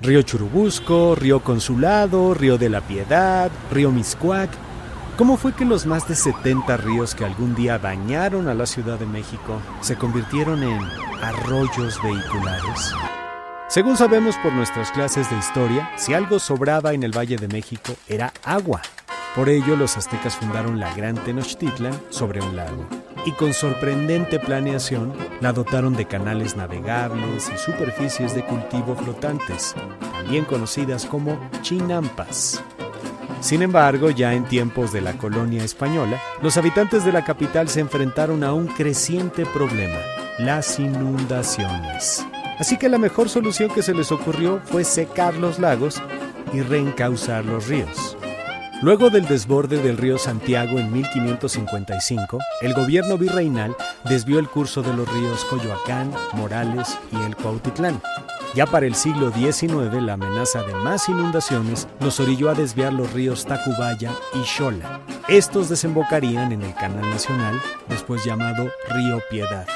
Río Churubusco, Río Consulado, Río de la Piedad, Río Miscuac. ¿Cómo fue que los más de 70 ríos que algún día bañaron a la Ciudad de México se convirtieron en arroyos vehiculares? Según sabemos por nuestras clases de historia, si algo sobraba en el Valle de México era agua. Por ello, los aztecas fundaron la Gran Tenochtitlan sobre un lago y con sorprendente planeación la dotaron de canales navegables y superficies de cultivo flotantes, también conocidas como chinampas. Sin embargo, ya en tiempos de la colonia española, los habitantes de la capital se enfrentaron a un creciente problema, las inundaciones. Así que la mejor solución que se les ocurrió fue secar los lagos y reencauzar los ríos. Luego del desborde del río Santiago en 1555, el gobierno virreinal desvió el curso de los ríos Coyoacán, Morales y el Cuautitlán. Ya para el siglo XIX, la amenaza de más inundaciones nos orilló a desviar los ríos Tacubaya y Xola. Estos desembocarían en el Canal Nacional, después llamado Río Piedad.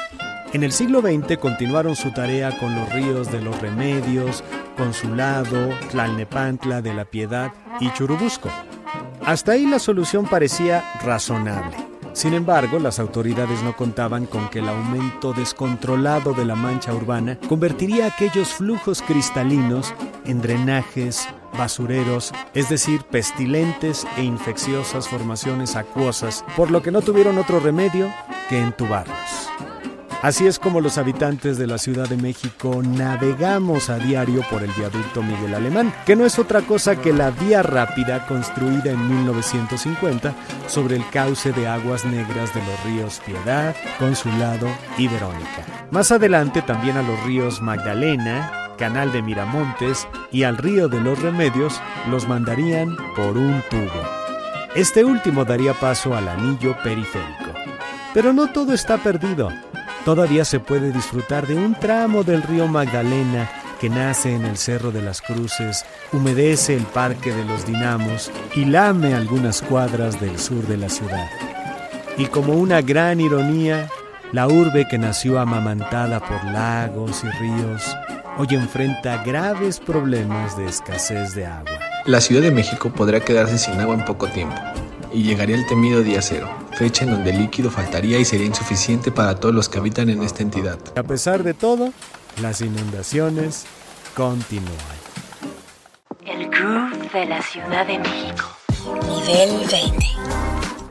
En el siglo XX continuaron su tarea con los ríos de los Remedios, Consulado, Tlalnepantla de la Piedad y Churubusco. Hasta ahí la solución parecía razonable. Sin embargo, las autoridades no contaban con que el aumento descontrolado de la mancha urbana convertiría aquellos flujos cristalinos en drenajes, basureros, es decir, pestilentes e infecciosas formaciones acuosas, por lo que no tuvieron otro remedio que entubarlos. Así es como los habitantes de la Ciudad de México navegamos a diario por el viaducto Miguel Alemán, que no es otra cosa que la vía rápida construida en 1950 sobre el cauce de aguas negras de los ríos Piedad, Consulado y Verónica. Más adelante también a los ríos Magdalena, Canal de Miramontes y al río de los Remedios los mandarían por un tubo. Este último daría paso al anillo periférico. Pero no todo está perdido. Todavía se puede disfrutar de un tramo del río Magdalena que nace en el Cerro de las Cruces, humedece el Parque de los Dinamos y lame algunas cuadras del sur de la ciudad. Y como una gran ironía, la urbe que nació amamantada por lagos y ríos hoy enfrenta graves problemas de escasez de agua. La Ciudad de México podrá quedarse sin agua en poco tiempo y llegaría el temido día cero, fecha en donde el líquido faltaría y sería insuficiente para todos los que habitan en esta entidad. A pesar de todo, las inundaciones continúan. El groove de la Ciudad de México. Nivel 20.